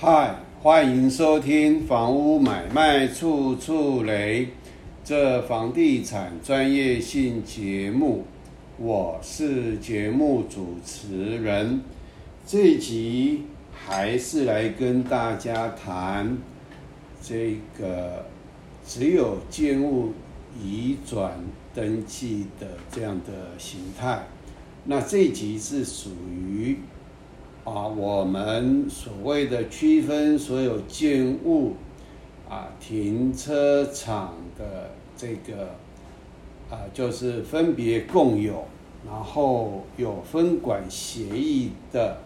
嗨，欢迎收听《房屋买卖处处雷》这房地产专业性节目，我是节目主持人。这集还是来跟大家谈这个只有建物移转登记的这样的形态。那这集是属于啊我们所谓的区分所有建物啊停车场的这个啊就是分别共有，然后有分管协议的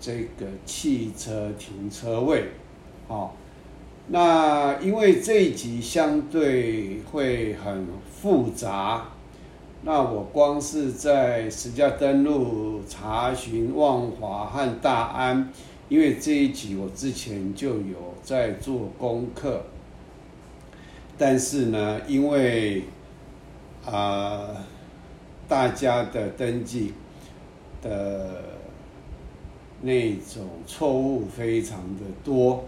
这个汽车停车位，好。那因为这一集相对会很复杂，那我光是在实价登录查询万华和大安，因为这一集我之前就有在做功课，但是呢，因为啊大家的登记的那种错误非常的多。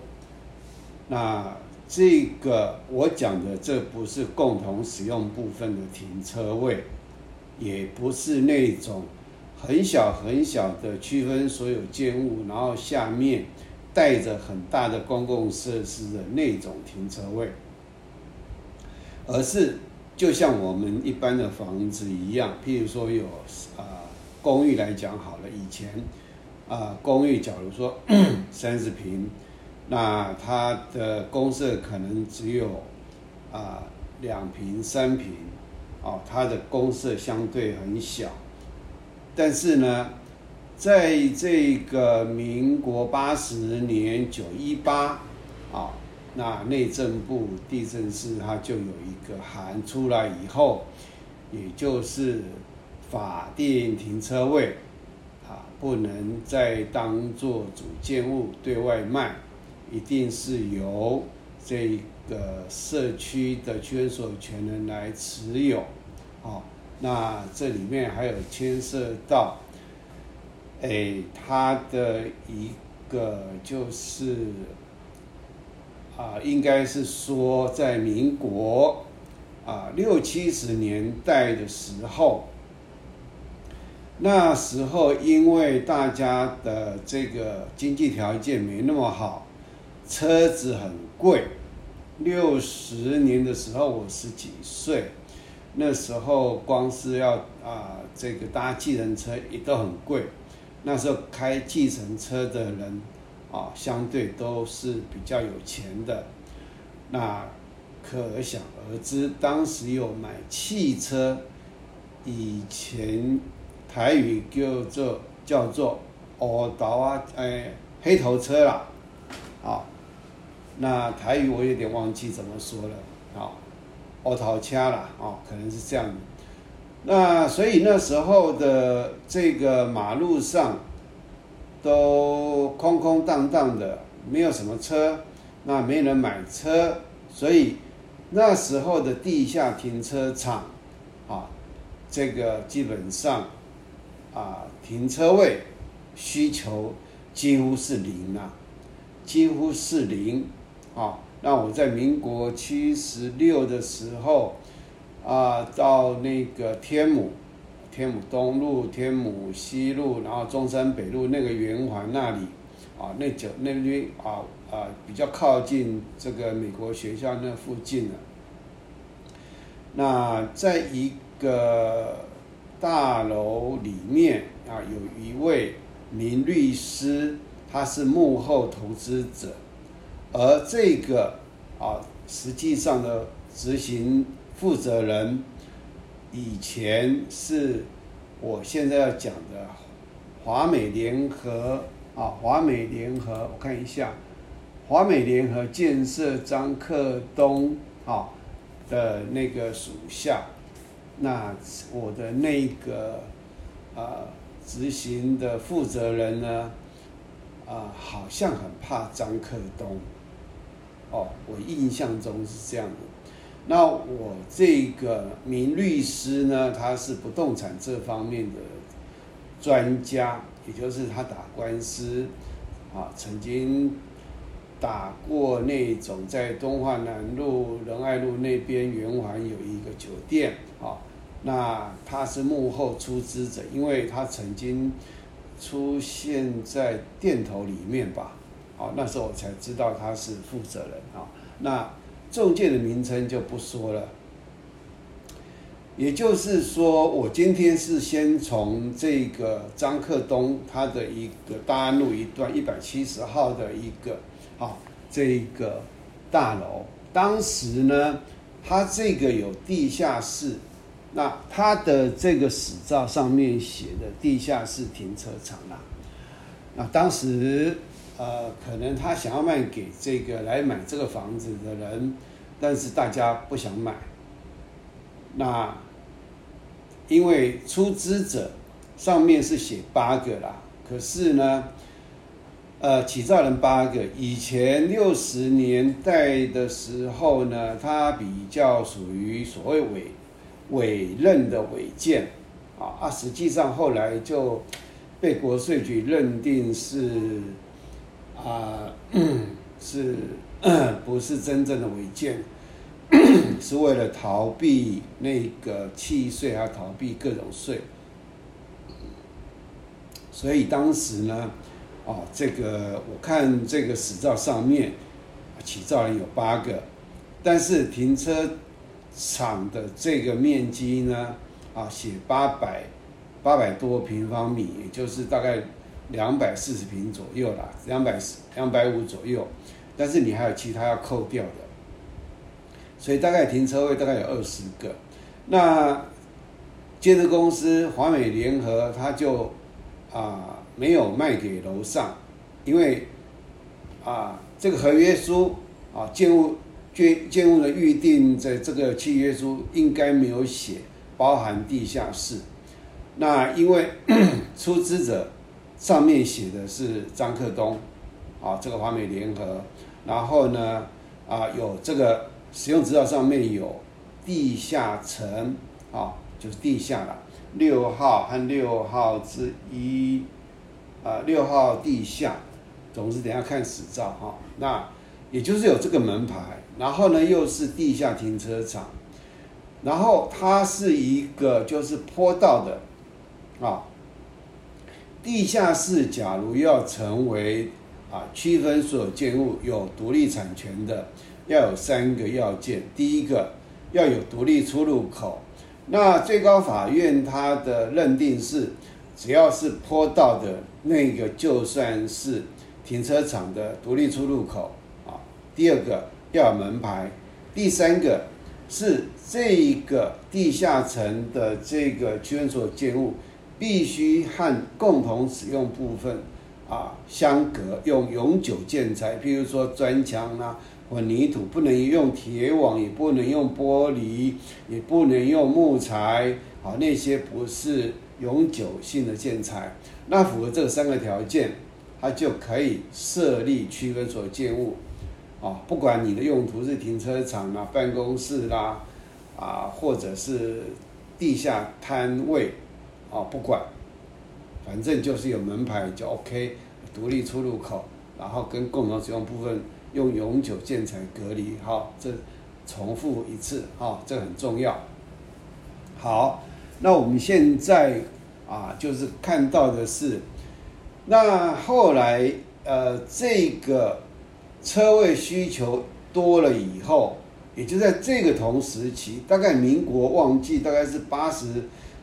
那这个我讲的，这不是共同使用部分的停车位，也不是那种很小很小的区分所有建物，然后下面带着很大的公共设施的那种停车位，而是就像我们一般的房子一样，譬如说有啊公寓来讲好了，以前啊公寓假如说 三十平。那它的公设可能只有啊两平三平，哦，它的公设相对很小，但是呢，在这个民国八十年九一八，啊，那内政部地震司它就有一个函出来以后，也就是法定停车位啊，不能再当做主建物对外卖。一定是由这的社区的居所有权人来持有，好，那这里面还有牵涉到，哎，它的一个就是啊，应该是说在民国啊六七十年代的时候，那时候因为大家的这个经济条件没那么好。车子很贵，六十年的时候我十几岁，那时候光是要啊这个搭计程车也都很贵，那时候开计程车的人啊相对都是比较有钱的，那可想而知，当时有买汽车，以前台语叫做叫做哦刀啊哎黑头车啦，啊。那台语我有点忘记怎么说了，好，奥陶掐了，哦，可能是这样。那所以那时候的这个马路上都空空荡荡的，没有什么车，那没人买车，所以那时候的地下停车场，啊，这个基本上啊停车位需求几乎是零啊，几乎是零。啊，那我在民国七十六的时候，啊，到那个天母，天母东路、天母西路，然后中山北路那个圆环那里，啊，那九那边啊啊比较靠近这个美国学校那附近的。那在一个大楼里面啊，有一位名律师，他是幕后投资者。而这个啊，实际上的执行负责人，以前是我现在要讲的华美联合啊，华美联合，我看一下，华美联合建设张克东啊的那个属下，那我的那个啊执行的负责人呢，啊，好像很怕张克东。哦，我印象中是这样的。那我这个名律师呢，他是不动产这方面的专家，也就是他打官司啊，曾经打过那种在东华南路仁爱路那边圆环有一个酒店啊，那他是幕后出资者，因为他曾经出现在店头里面吧，好，那时候我才知道他是负责人啊。那中介的名称就不说了。也就是说，我今天是先从这个张克东他的一个大安路一段一百七十号的一个啊这个大楼，当时呢，他这个有地下室，那他的这个史照上面写的地下室停车场啦，那当时呃可能他想要卖给这个来买这个房子的人，但是大家不想买，那。因为出资者上面是写八个啦，可是呢，呃，起造人八个，以前六十年代的时候呢，它比较属于所谓委委任的违建啊，啊，实际上后来就被国税局认定是啊，是 不是真正的违建？是为了逃避那个契税，还逃避各种税，所以当时呢，哦，这个我看这个史照上面，起造人有八个，但是停车场的这个面积呢，啊，写八百八百多平方米，也就是大概两百四十平左右啦，两百两百五左右，但是你还有其他要扣掉的。所以大概停车位大概有二十个，那建设公司华美联合他就啊没有卖给楼上，因为啊这个合约书啊建物建建物的预定在这个契约书应该没有写包含地下室，那因为 出资者上面写的是张克东啊这个华美联合，然后呢啊有这个。使用执照上面有地下层啊，就是地下了，六号和六号之一，啊，六号地下，总之等下看实照哈。那也就是有这个门牌，然后呢又是地下停车场，然后它是一个就是坡道的啊，地下室假如要成为啊区分所有建物有独立产权的。要有三个要件，第一个要有独立出入口。那最高法院它的认定是，只要是坡道的那个就算是停车场的独立出入口啊。第二个要有门牌，第三个是这一个地下层的这个区分所有建物必须和共同使用部分啊相隔，用永久建材，譬如说砖墙啊。混凝土不能用铁网，也不能用玻璃，也不能用木材，啊，那些不是永久性的建材。那符合这三个条件，它就可以设立区分所建物，啊，不管你的用途是停车场啦、办公室啦，啊，或者是地下摊位，啊，不管，反正就是有门牌就 OK，独立出入口，然后跟共同使用部分。用永久建材隔离，哈，这重复一次，哈，这很重要。好，那我们现在啊，就是看到的是，那后来呃，这个车位需求多了以后，也就在这个同时期，大概民国旺季，大概是八十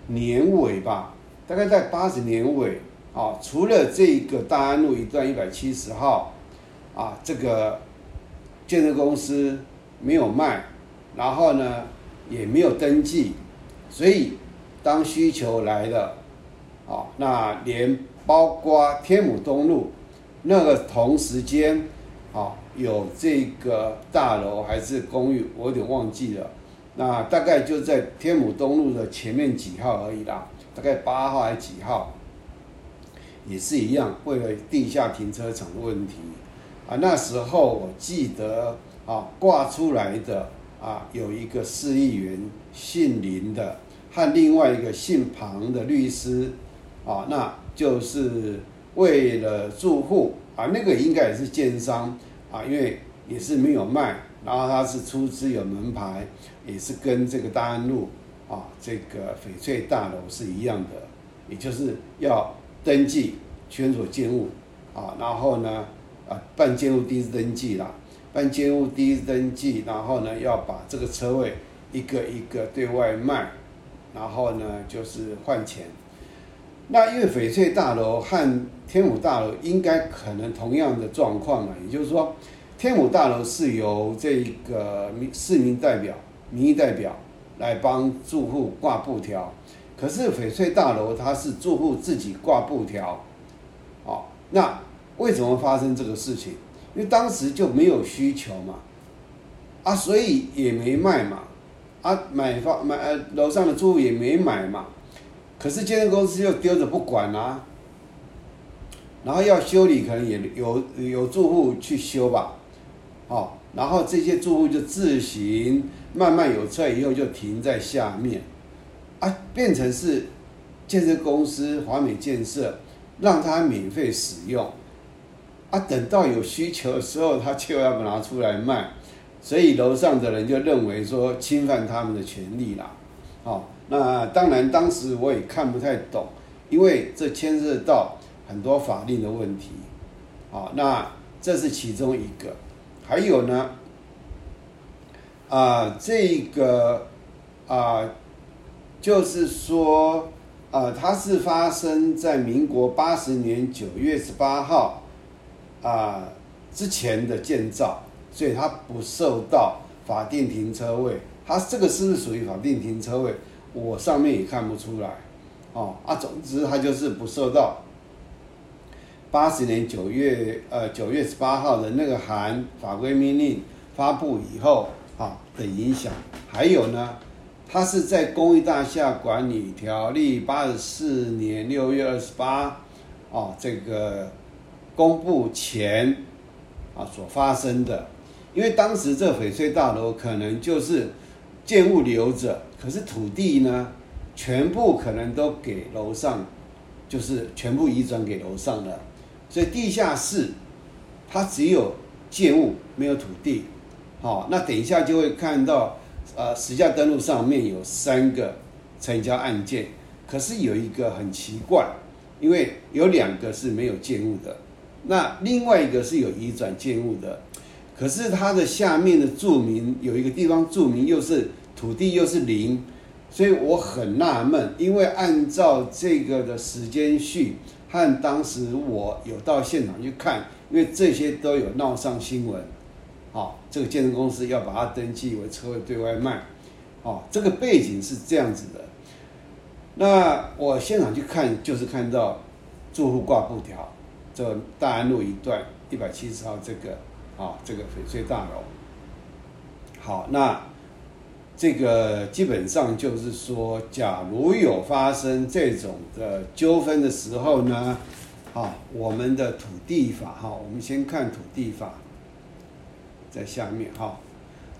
年尾吧，大概在八十年尾，啊，除了这个大安路一段一百七十号。啊，这个建设公司没有卖，然后呢也没有登记，所以当需求来了，啊，那连包括天母东路那个同时间，啊，有这个大楼还是公寓，我有点忘记了，那大概就在天母东路的前面几号而已啦，大概八号还几号，也是一样，为了地下停车场的问题。啊，那时候我记得啊，挂出来的啊，有一个市议员姓林的，和另外一个姓庞的律师，啊，那就是为了住户啊，那个应该也是奸商，啊，因为也是没有卖，然后它是出资有门牌，也是跟这个大安路啊这个翡翠大楼是一样的，也就是要登记圈所建物啊，然后呢啊办建物第一次登记啦，办建物第一次登记，然后呢要把这个车位一个一个对外卖，然后呢就是换钱。那因为翡翠大楼和天武大楼应该可能同样的状况嘛，也就是说，天武大楼是由这个民市民代表、民意代表来帮住户挂布条，可是翡翠大楼它是住户自己挂布条，哦，那为什么发生这个事情？因为当时就没有需求嘛，啊，所以也没卖嘛，啊，买方买呃楼上的住户也没买嘛。可是建设公司又丢着不管啊，然后要修理，可能也有有住户去修吧，哦，然后这些住户就自行慢慢有车以后就停在下面，啊，变成是建设公司华美建设让他免费使用，啊，等到有需求的时候他就要拿出来卖，所以楼上的人就认为说侵犯他们的权利啦，哦。那当然，当时我也看不太懂，因为这牵涉到很多法令的问题，啊，那这是其中一个，还有呢，啊，这个啊，就是说，啊，它是发生在民国八十年九月十八号啊之前的建造，所以它不受到法定停车位，它这个是属于法定停车位？我上面也看不出来，哦啊，总之它就是不受到八十年九月呃九月十八号的那个函法规命令发布以后啊的影响。还有呢，它是在公益大厦管理条例八十四年六月二十八哦这个公布前啊所发生的，因为当时这翡翠大楼可能就是建物留着。可是土地呢，全部可能都给楼上，就是全部移转给楼上了，所以地下室它只有建物没有土地，好，那等一下就会看到，呃，实价登录上面有三个成交案件，可是有一个很奇怪，因为有两个是没有建物的，那另外一个是有移转建物的，可是它的下面的注明有一个地方注明又是。土地又是零，所以我很纳闷，因为按照这个的时间序和当时我有到现场去看，因为这些都有闹上新闻，好，这个建设公司要把它登记为车位对外卖，哦，这个背景是这样子的。那我现场去看，就是看到住户挂布条，这大安路一段一百七十号这个，啊，这个翡翠大楼，好，那。这个基本上就是说，假如有发生这种的纠纷的时候呢，啊，我们的土地法哈，我们先看土地法，在下面哈，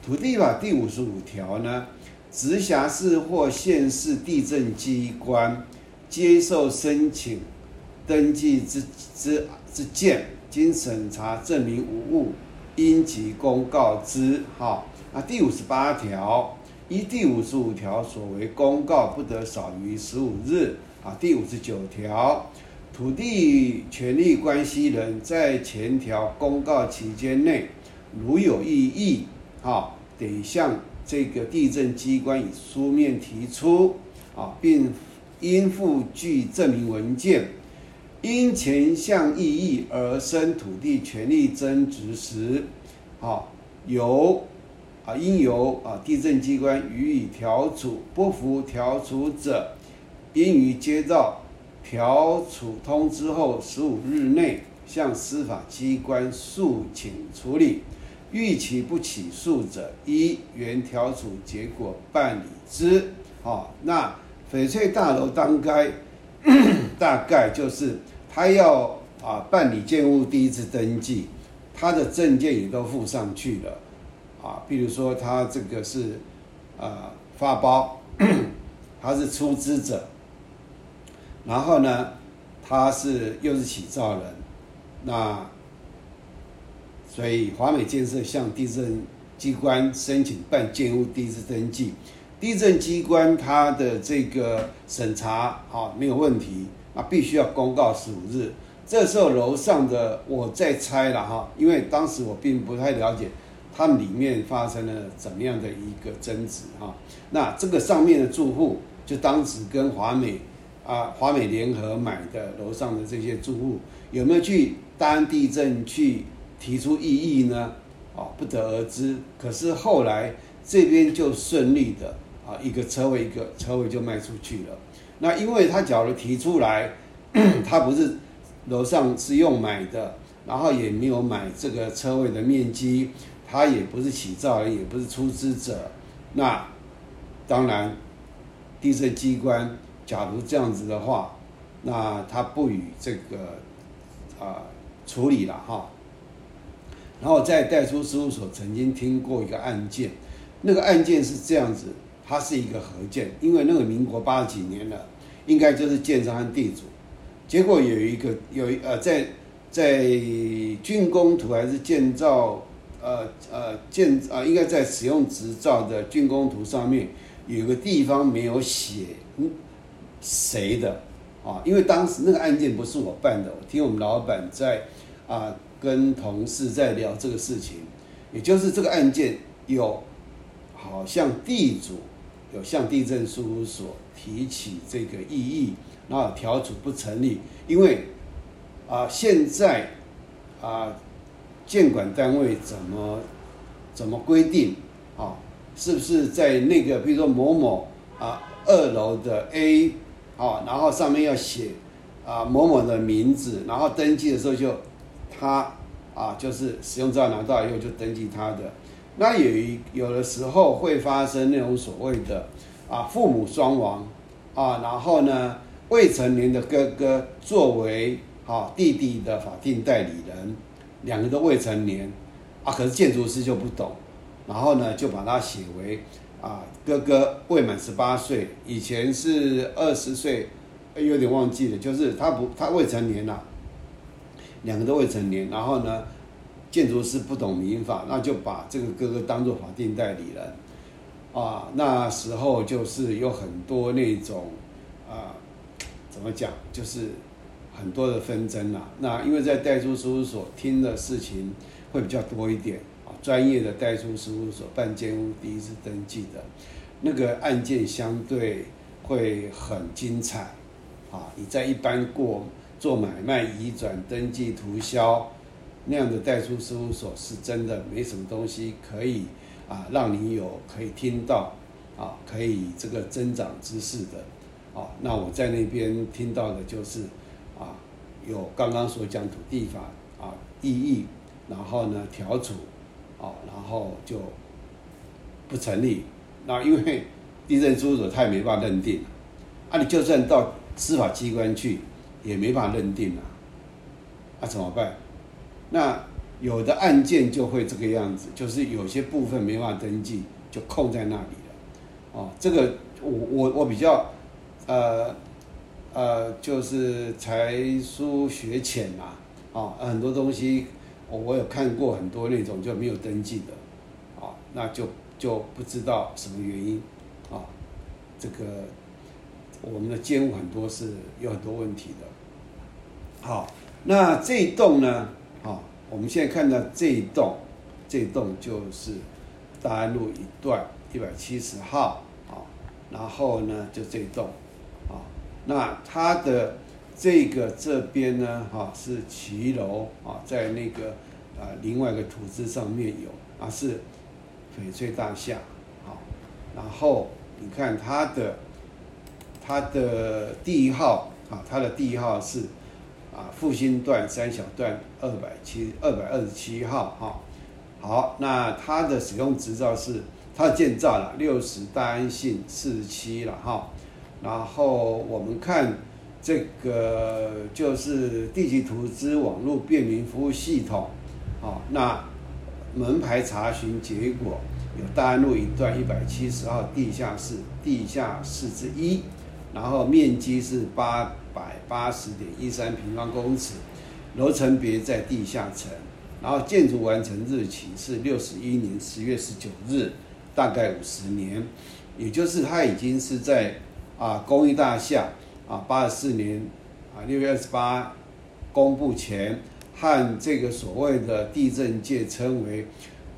土地法第五十五条呢，直辖市或县市地震机关接受申请登记之之之件，经审查证明无误，应即公告之。哈，啊，第五十八条。依第五十五条所为公告不得少于十五日啊。第五十九条，土地权利关系人在前条公告期间内，如有异议，啊，得向这个地震机关以书面提出啊，并应附具证明文件。因前项异议而生土地权利争执时，啊，由啊，应由啊地震机关予以调处，不服调处者，应于接到调处通知后十五日内，向司法机关诉请处理。逾期不起诉者，依原调处结果办理之。好，那翡翠大楼当该大概就是他要啊办理建物第一次登记，他的证件也都附上去了。啊，比如说他这个是，呃，发包，他是出资者，然后呢，他是又是起造人，那所以华美建设向地震机关申请办建屋地质登记，地震机关他的这个审查啊没有问题，那必须要公告十五日。这时候楼上的我在猜了哈，因为当时我并不太了解他们里面发生了怎么样的一个争执哈。那这个上面的住户就当时跟华美啊华美联合买的楼上的这些住户有没有去大安地震去提出异议呢？啊，不得而知。可是后来这边就顺利的啊一个车位一个车位就卖出去了。那因为他假如提出来，他不是。楼上是用买的，然后也没有买这个车位的面积，他也不是起造人，也不是出资者，那当然地震机关假如这样子的话，那他不予这个啊处理了哈。然后在代出事务所曾经听过一个案件，那个案件是这样子，它是一个合建，因为那个民国八几年了，应该就是建商和地主。结果有一个有呃在在竣工图还是建造呃呃建啊应该在使用执照的竣工图上面有个地方没有写谁的啊，因为当时那个案件不是我办的，我听我们老板在啊跟同事在聊这个事情，也就是这个案件有好像地主有向地震事务所提起这个异议。然后调处不成立，因为啊，现在啊，监管单位怎么怎么规定啊？是不是在那个，比如说某某啊二楼的 A 啊，然后上面要写啊某某的名字，然后登记的时候就他啊，就是使用证拿到以后就登记他的。那有一有的时候会发生那种所谓的啊父母双亡啊，然后呢？未成年的哥哥作为啊弟弟的法定代理人，两个都未成年啊，可是建筑师就不懂，然后呢就把他写为啊哥哥未满十八岁，以前是二十岁，有点忘记了，就是他不他未成年了，两个都未成年，然后呢建筑师不懂民法，那就把这个哥哥当做法定代理人啊，那时候就是有很多那种啊。怎么讲？就是很多的纷争啦。那因为在代书事务所听的事情会比较多一点啊，专业的代书事务所办建屋第一次登记的那个案件相对会很精彩啊。你在一般过做买卖、移转、登记、涂销那样的代书事务所，是真的没什么东西可以啊，让你有可以听到啊，可以这个增长知识的。啊，那我在那边听到的就是，有刚刚所讲土地法啊异议，然后呢调处，啊，然后就不成立。那因为地震事务所他也没办法认定，啊，你就算到司法机关去也没法认定啊，那怎么办？那有的案件就会这个样子，就是有些部分没法登记，就空在那里了。哦，这个我我我比较。呃，呃，就是才疏学浅嘛，啊，很多东西我有看过很多那种就没有登记的，啊，那就就不知道什么原因，啊，这个我们的监护很多是有很多问题的，好，那这一栋呢，啊，我们现在看到这一栋，这一栋就是大安路一段一百七十号，啊，然后呢就这一栋。那它的这个这边呢，哈是骑楼啊，在那个啊另外一个图纸上面有啊是翡翠大厦，好，然后你看它的它的地号啊，它的地号是啊复兴段三小段二百七二百二十七号哈，好，那它的使用执照是它建造了六十大安信四十七了哈。然后我们看这个就是地级图资网络便民服务系统，啊，那门牌查询结果有大安路一段一百七十号地下室，地下室之一，然后面积是八百八十点一三平方公尺，楼层别在地下层，然后建筑完成日期是六十一年十月十九日，大概五十年，也就是它已经是在啊公益大厦啊八十四年啊六月二十八公布前，和这个所谓的地震界称为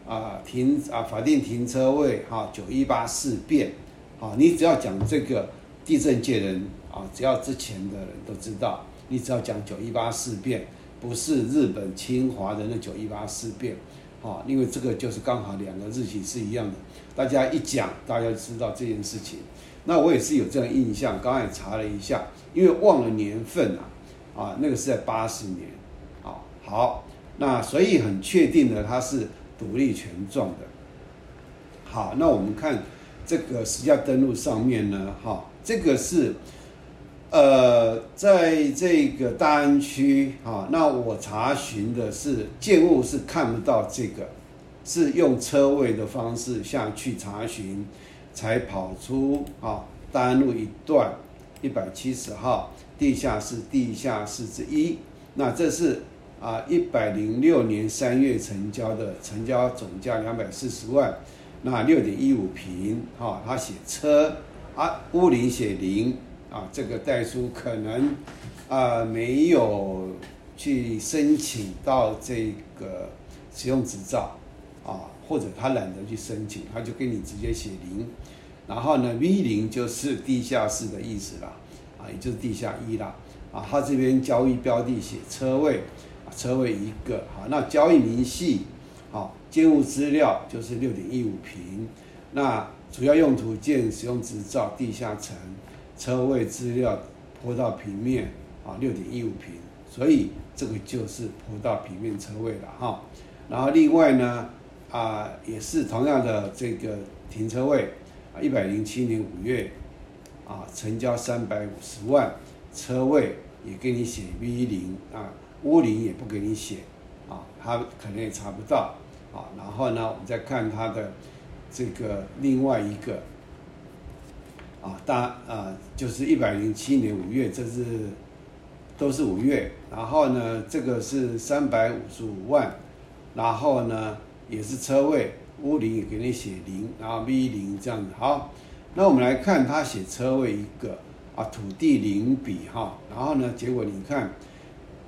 啊停啊法定停车位哈九一八事变，啊你只要讲这个地震界人啊，只要之前的人都知道。你只要讲九一八事变，不是日本侵华人的那九一八事变，啊，因为这个就是刚好两个日期是一样的，大家一讲，大家知道这件事情。那我也是有这样印象，刚才查了一下，因为忘了年份啊，啊，那个是在八十年，啊，好，那所以很确定的，它是独立权状的。好，那我们看这个实价登录上面呢，哈，这个是。呃，在这个大安区啊，那我查询的是建物是看不到这个，是用车位的方式下去查询，才跑出啊大安路一段一百七十号地下室地下室之一。那这是啊一百零六年三月成交的，成交总价两百四十万，那六点一五平，哈，他写车啊，屋龄写零。啊，这个代书可能啊没有去申请到这个使用执照啊，或者他懒得去申请，他就给你直接写零。然后呢，V 零就是地下室的意思啦，啊，也就是地下一啦。啊，他这边交易标的写车位，车位一个。好，那交易明细，好，建物资料就是六点一五平。那主要用途建使用执照，地下层。车位资料坡道平面啊，六点一五平，所以这个就是坡道平面车位了哈。然后另外呢，啊，也是同样的这个停车位啊，一百零七年五月啊，成交三百五十万，车位也给你写 V 零啊，屋龄也不给你写啊，他可能也查不到啊。然后呢，我们再看它的这个另外一个。啊，大啊，就是一百零七年五月，这是都是五月。然后呢，这个是三百五十五万，然后呢也是车位，屋龄也给你写零，然后 V 零这样子。好，那我们来看他写车位一个啊，土地零笔哈，然后呢，结果你看，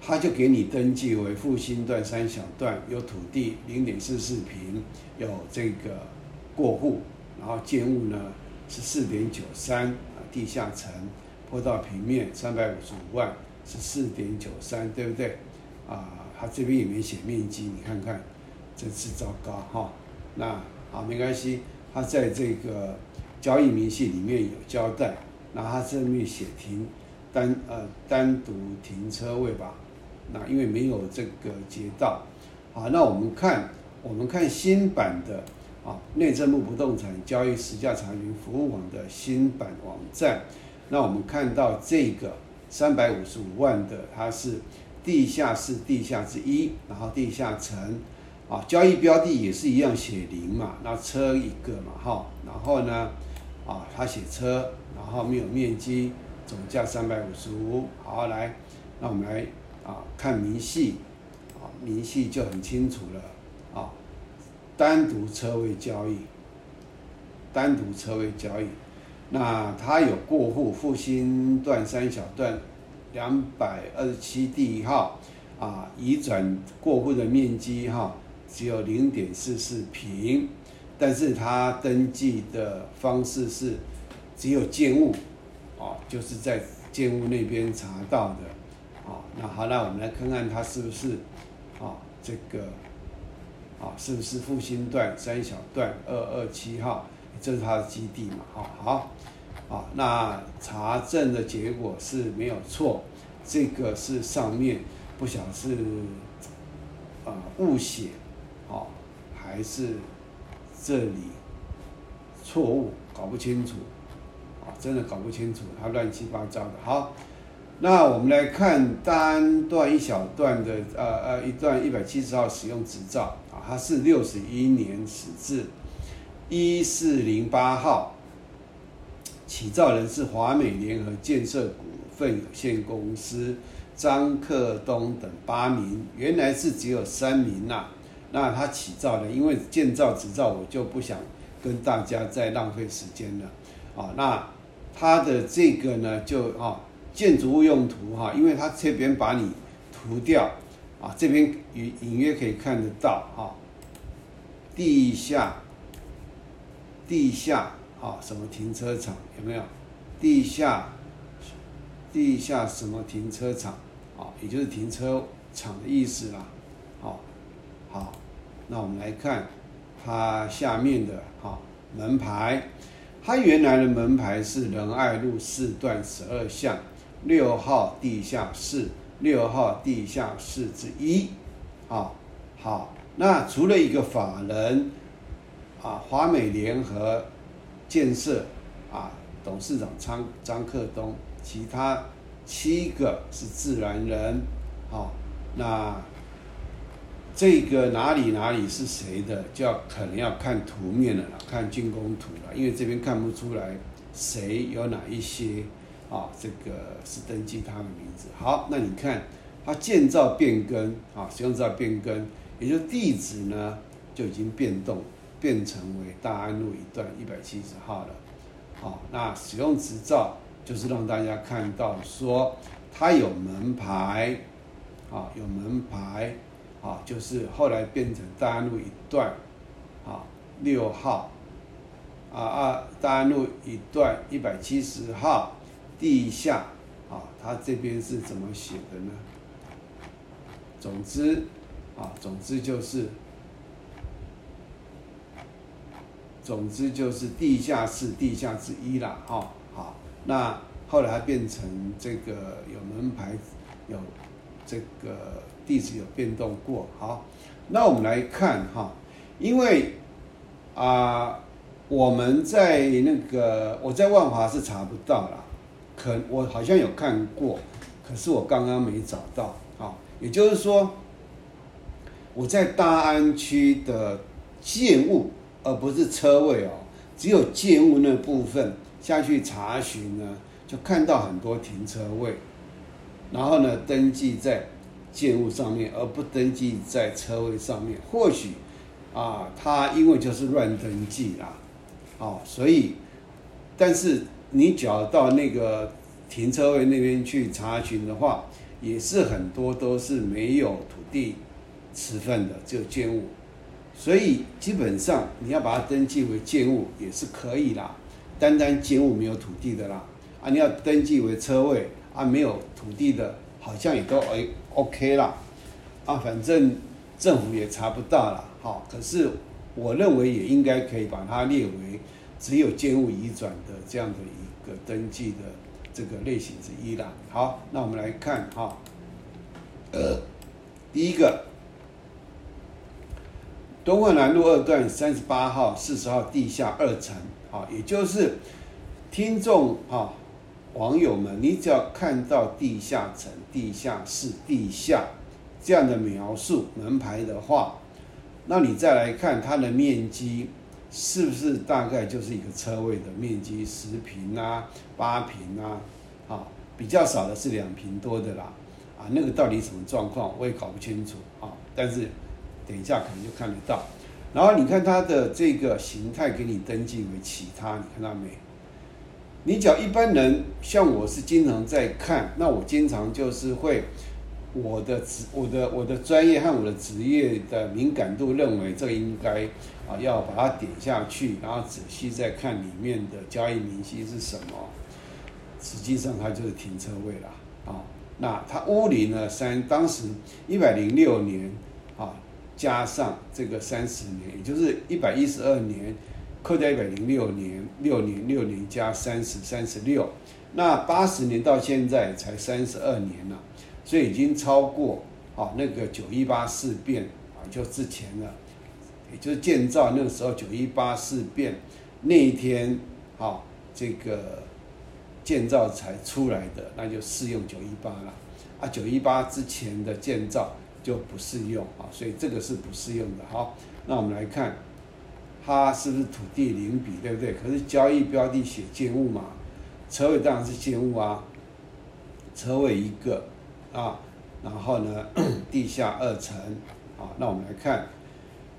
他就给你登记为复兴段三小段有土地零点四四平，有这个过户，然后建物呢。是四点九三啊，地下层坡道平面三百五十五万是四点九三，对不对？啊，他这边也没写面积，你看看，真是糟糕哈。那啊，没关系，他在这个交易明细里面有交代，那他这面写停单呃单独停车位吧？那因为没有这个街道，好，那我们看我们看新版的。啊，内政部不动产交易实价查询服务网的新版网站，那我们看到这个三百五十五万的，它是地下室地下之一，然后地下层，啊，交易标的也是一样写零嘛，那车一个嘛，哈，然后呢，啊，他写车，然后没有面积，总价三百五十五，好来，那我们来啊看明细，啊，明细就很清楚了。啊单独车位交易，单独车位交易，那它有过户复兴段三小段两百二十七第一号啊，移转过户的面积哈只有零点四四平，但是它登记的方式是只有建物啊，就是在建物那边查到的啊。那好，那我们来看看它是不是啊这个。啊，是不是复兴段三小段二二七号？这是它的基地嘛？好，好，啊，那查证的结果是没有错，这个是上面不晓得是啊误写，哦，还是这里错误，搞不清楚，啊，真的搞不清楚，它乱七八糟的。好，那我们来看单段一小段的，呃呃，一段一百七十号使用执照。啊它是六十一年始至一四零八号，起造人是华美联合建设股份有限公司，张克东等八名，原来是只有三名呐。那他起造的，因为建造执照，我就不想跟大家再浪费时间了。啊，那他的这个呢，就啊，建筑物用途哈，因为他这边把你涂掉，啊，这边隐隐约可以看得到哈，地下，地下啊，什么停车场有没有？地下，地下什么停车场啊？也就是停车场的意思啦。好，那我们来看它下面的哈门牌。它原来的门牌是仁爱路四段十二巷六号地下室，六号地下室之一。啊，好，那除了一个法人啊，华美联合建设啊，董事长张张克东，其他七个是自然人。好，那。这个哪里哪里是谁的，就要可能要看图面了，看竣工图了，因为这边看不出来谁有哪一些啊，这个是登记他的名字。好，那你看他建造变更啊，使用执照变更，也就地址呢就已经变动，变成为大安路一段一百七十号了。好，那使用执照就是让大家看到说它有门牌，啊，有门牌。啊，就是后来变成大安路一段，啊，六号，啊啊，大安路一段一百七十号地下，啊，它这边是怎么写的呢？总之，啊，总之就是，总之就是地下室地下之一啦，哈，好，那后来变成这个有门牌，有这个。地址有变动过，好，那我们来看哈，因为啊，我们在那个我在万华是查不到了，可我好像有看过，可是我刚刚没找到，啊，也就是说，我在大安区的建物，而不是车位哦，只有建物那部分下去查询呢，就看到很多停车位，然后呢，登记在。建物上面，而不登记在车位上面，或许啊，他因为就是乱登记啦，哦，所以，但是你只要到那个停车位那边去查询的话，也是很多都是没有土地持份的，只有建物，所以基本上你要把它登记为建物也是可以啦，单单建物没有土地的啦，啊，你要登记为车位啊，没有土地的。好像也都哎 OK 了，啊，反正政府也查不到了，好，可是我认为也应该可以把它列为只有建物移转的这样的一个登记的这个类型之一啦。好，那我们来看哈，呃，第一个，东莞南路二段三十八号、四十号地下二层，啊，也就是听众哈。网友们，你只要看到地下层、地下室、地下这样的描述门牌的话，那你再来看它的面积，是不是大概就是一个车位的面积十平啊、八平啊？啊，比较少的是两平多的啦。啊，那个到底什么状况，我也搞不清楚啊。但是等一下可能就看得到。然后你看它的这个形态，给你登记为其他，你看到没？你讲一般人像我是经常在看，那我经常就是会我的职我的我的专业和我的职业的敏感度认为这应该啊要把它点下去，然后仔细再看里面的交易明细是什么。实际上它就是停车位了啊。那它屋里呢三当时一百零六年啊，加上这个三十年，也就是一百一十二年。扣掉一百零六年，六年六年加三十，三十六，那八十年到现在才三十二年了，所以已经超过啊那个九一八事变啊就之前了，也就是建造那个时候九一八事变那一天啊这个建造才出来的，那就适用九一八了啊九一八之前的建造就不适用啊，所以这个是不适用的。好，那我们来看。它是不是土地零比，对不对？可是交易标的写建物嘛，车位当然是建物啊，车位一个，啊，然后呢，地下二层啊，那我们来看，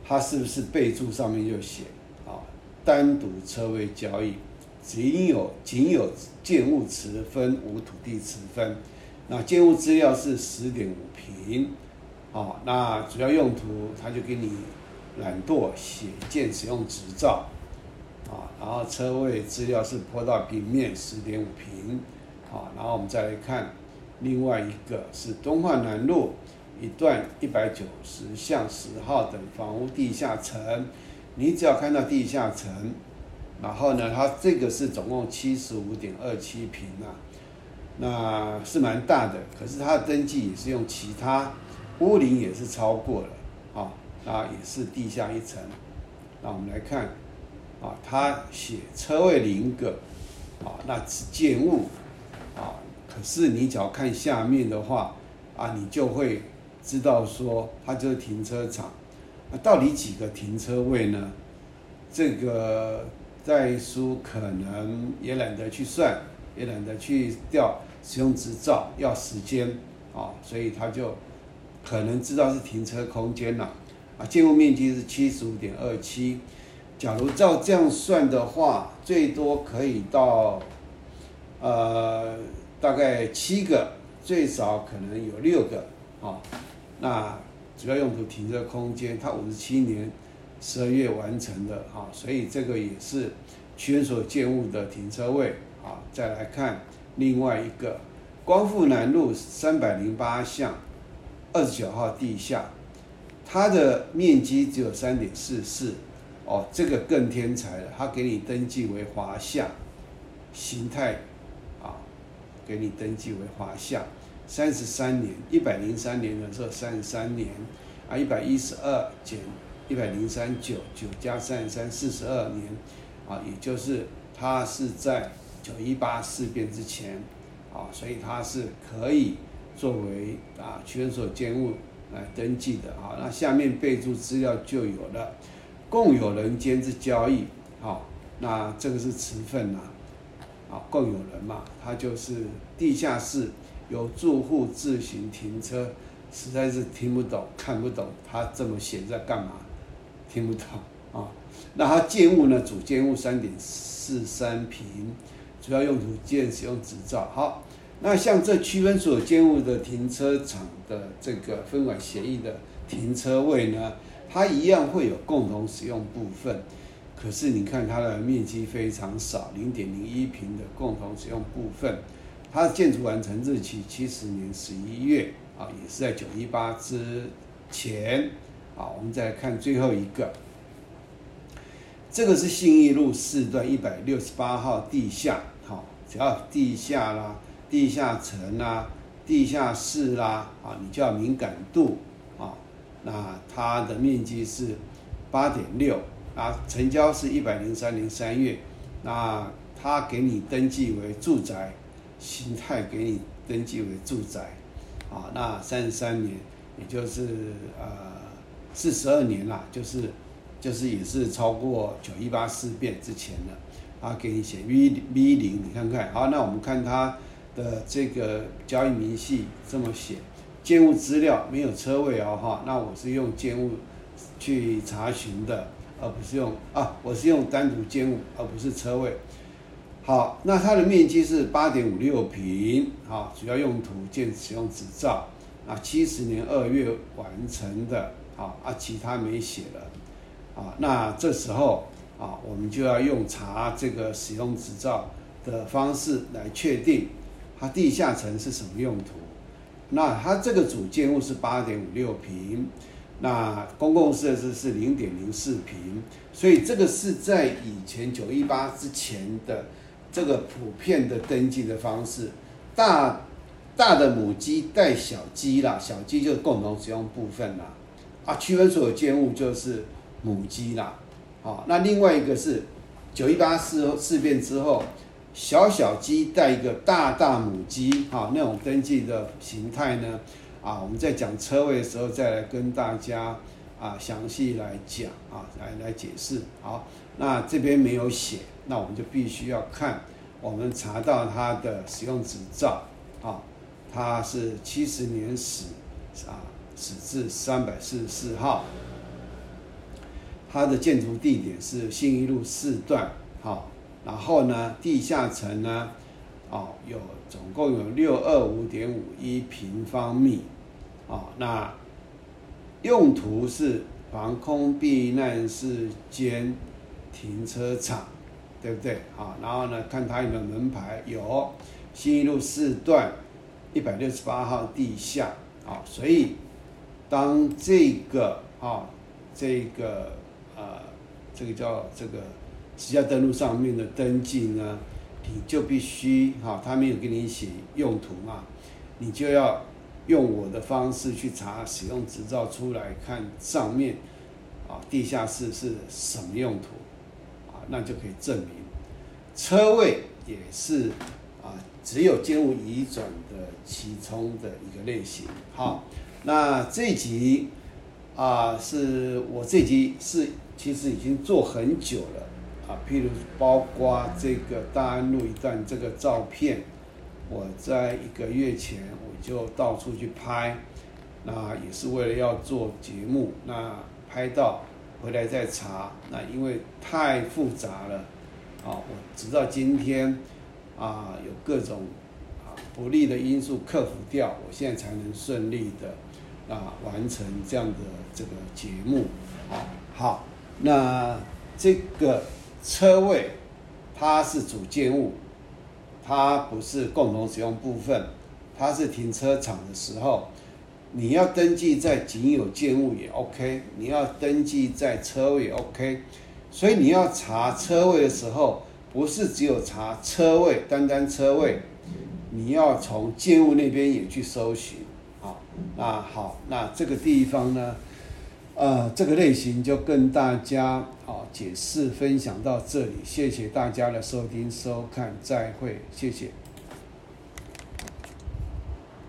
它是不是备注上面就写啊，单独车位交易，仅有仅有建物持分无土地持分，那建物资料是十点五平，啊，那主要用途他就给你懒惰写建使用执照，啊，然后车位资料是坡道平面十点五平，啊，然后我们再来看。另外一个是东华南路一段一百九十巷十号等房屋地下层，你只要看到地下层，然后呢，它这个是总共七十五点二七平啊，那是蛮大的，可是它的登记也是用其他屋龄也是超过了啊，也是地下一层，那我们来看啊，他写车位零个啊，那是建物啊。可是你只要看下面的话，啊，你就会知道说它就是停车场，那到底几个停车位呢？这个代书可能也懒得去算，也懒得去调使用执照，要时间啊，所以他就可能知道是停车空间了。啊，建筑面积是七十五点二七，假如照这样算的话，最多可以到，呃。大概七个，最少可能有六个啊。那主要用途停车空间，它五十七年十二月完成的啊，所以这个也是全所建物的停车位啊。再来看另外一个光复南路三百零八巷二十九号地下，它的面积只有三点四四哦，这个更天才了，它给你登记为华夏形态。啊给你登记为华夏，三十三年，一百零三年的时候三十三年，啊，一百一十二减一百零三九九加三十三四十二年，啊，也就是它是在九一八事变之前，啊，所以它是可以作为啊区分所建物来登记的，啊，那下面备注资料就有了，共有人间之交易，好，那这个是持份呐。啊，共有人嘛，他就是地下室有住户自行停车，实在是听不懂、看不懂，他这么写在干嘛？听不懂啊。那他建物呢？主建物三点四三平，主要用途建使用执照。好，那像这区分所建物的停车场的这个分管协议的停车位呢，它一样会有共同使用部分。可是你看它的面积非常少，零点零一平的共同使用部分，它的建筑完成日期七十年十一月啊，也是在九一八之前啊。我们再来看最后一个，这个是信义路四段一百六十八号地下，好，只要地下啦、地下层啦、地下室啦啊，你就要敏感度啊。那它的面积是八点六。啊，成交是一百零三年三月，那他给你登记为住宅，形态给你登记为住宅，啊，那三十三年，也就是呃四十二年啦，就是就是也是超过九一八事变之前的，啊，给你写 V V 零，你看看，好，那我们看他的这个交易明细这么写，建物资料没有车位哦，哈，那我是用建物去查询的。而不是用啊，我是用单独建物，而不是车位。好，那它的面积是八点五六平，好，主要用途建使用执照，啊，七十年二月完成的，好，啊，其他没写了，啊，那这时候啊，我们就要用查这个使用执照的方式来确定它地下层是什么用途。那它这个主建物是八点五六平。那公共设施是零点零四平，所以这个是在以前九一八之前的这个普遍的登记的方式，大大的母鸡带小鸡啦，小鸡就共同使用部分啦，啊，区分所有建物就是母鸡啦，好，那另外一个是九一八事事变之后，小小鸡带一个大大母鸡，哈，那种登记的形态呢？啊，我们在讲车位的时候，再来跟大家啊详细来讲啊，来来解释。好，那这边没有写，那我们就必须要看我们查到它的使用执照啊，它是七十年始啊，始至三百四十四号。它的建筑地点是信义路四段，好，然后呢，地下层呢，哦，有总共有六二五点五一平方米，哦，那用途是防空避难室兼停车场，对不对？好，然后呢，看它有没有门牌，有新一路四段一百六十八号地下，好，所以当这个啊，这个。啊，这个叫这个实价登录上面的登记呢，你就必须哈，他没有给你写用途嘛，你就要用我的方式去查使用执照出来看上面啊，地下室是什么用途啊，那就可以证明车位也是啊，只有建物移转的其中的一个类型。好，那这集啊，是我这集是。其实已经做很久了啊，譬如包括这个大安路一段这个照片，我在一个月前我就到处去拍，那也是为了要做节目，那拍到回来再查，那因为太复杂了啊，我直到今天啊有各种啊不利的因素克服掉，我现在才能顺利的啊完成这样的这个节目啊好。那这个车位，它是主建物，它不是共同使用部分，它是停车场的时候，你要登记在仅有建物也 OK，你要登记在车位也 OK，所以你要查车位的时候，不是只有查车位，单单车位，你要从建物那边也去搜寻，好，那好，那这个地方呢？呃，这个类型就跟大家好解释分享到这里，谢谢大家的收听收看，再会，谢谢。